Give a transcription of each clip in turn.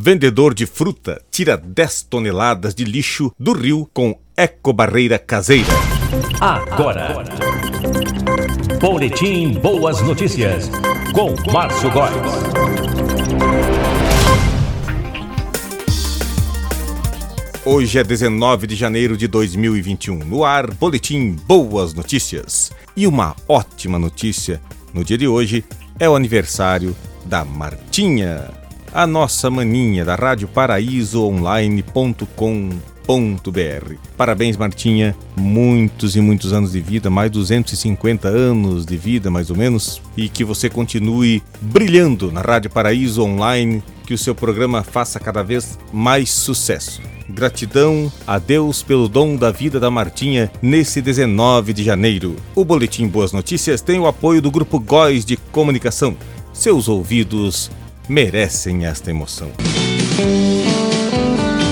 vendedor de fruta, tira 10 toneladas de lixo do rio com ecobarreira caseira. Agora. Boletim Boas Notícias com Márcio Góes. Hoje é 19 de janeiro de 2021. No ar, Boletim Boas Notícias. E uma ótima notícia no dia de hoje é o aniversário da Martinha, a nossa maninha da Rádio Paraíso Online.com Parabéns, Martinha. Muitos e muitos anos de vida, mais 250 anos de vida, mais ou menos. E que você continue brilhando na Rádio Paraíso Online, que o seu programa faça cada vez mais sucesso. Gratidão a Deus pelo dom da vida da Martinha nesse 19 de janeiro. O Boletim Boas Notícias tem o apoio do Grupo Góis de Comunicação. Seus ouvidos merecem esta emoção.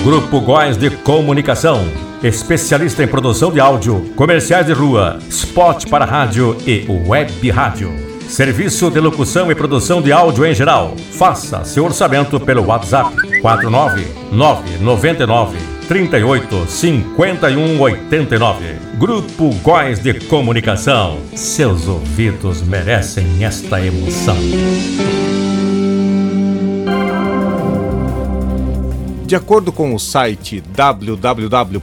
Grupo Góes de Comunicação. Especialista em produção de áudio, comerciais de rua, spot para rádio e web rádio. Serviço de locução e produção de áudio em geral. Faça seu orçamento pelo WhatsApp 49999 38 51 89. Grupo Góes de Comunicação. Seus ouvidos merecem esta emoção. De acordo com o site www.wall.com.br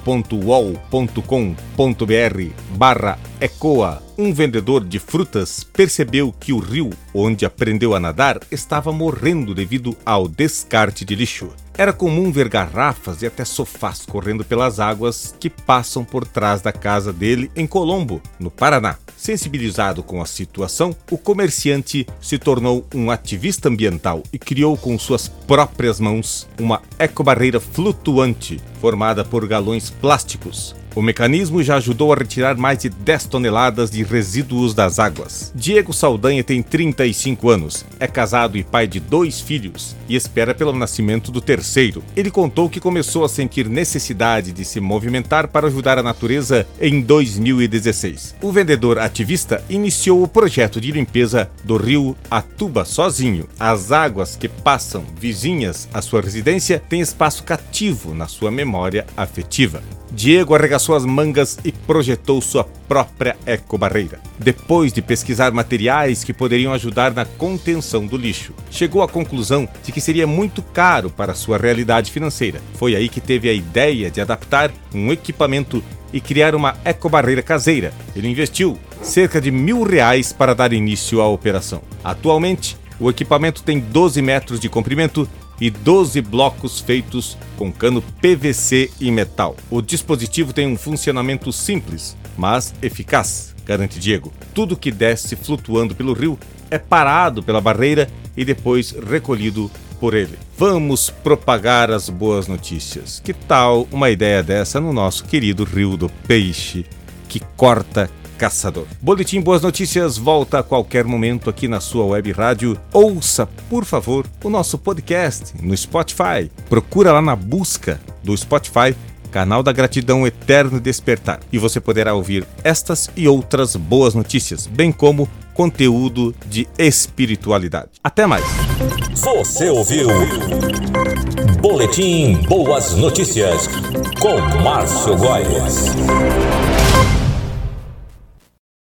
ECOA, um vendedor de frutas percebeu que o rio onde aprendeu a nadar estava morrendo devido ao descarte de lixo. Era comum ver garrafas e até sofás correndo pelas águas que passam por trás da casa dele em Colombo, no Paraná. Sensibilizado com a situação, o comerciante se tornou um ativista ambiental e criou com suas próprias mãos uma ecobarreira flutuante formada por galões plásticos o mecanismo já ajudou a retirar mais de 10 toneladas de resíduos das águas. Diego Saldanha tem 35 anos, é casado e pai de dois filhos e espera pelo nascimento do terceiro. Ele contou que começou a sentir necessidade de se movimentar para ajudar a natureza em 2016. O vendedor ativista iniciou o projeto de limpeza do rio Atuba sozinho. As águas que passam vizinhas à sua residência têm espaço cativo na sua memória afetiva. Diego arregaçou as mangas e projetou sua própria ecobarreira. Depois de pesquisar materiais que poderiam ajudar na contenção do lixo, chegou à conclusão de que seria muito caro para sua realidade financeira. Foi aí que teve a ideia de adaptar um equipamento e criar uma ecobarreira caseira. Ele investiu cerca de mil reais para dar início à operação. Atualmente, o equipamento tem 12 metros de comprimento e 12 blocos feitos com cano PVC e metal. O dispositivo tem um funcionamento simples, mas eficaz, garante Diego. Tudo que desce flutuando pelo rio é parado pela barreira e depois recolhido por ele. Vamos propagar as boas notícias. Que tal uma ideia dessa no nosso querido Rio do Peixe, que corta caçador. Boletim Boas Notícias volta a qualquer momento aqui na sua web rádio. Ouça, por favor, o nosso podcast no Spotify. Procura lá na busca do Spotify canal da Gratidão Eterno Despertar, e você poderá ouvir estas e outras boas notícias, bem como conteúdo de espiritualidade. Até mais. Você ouviu Boletim Boas Notícias com Márcio Góes.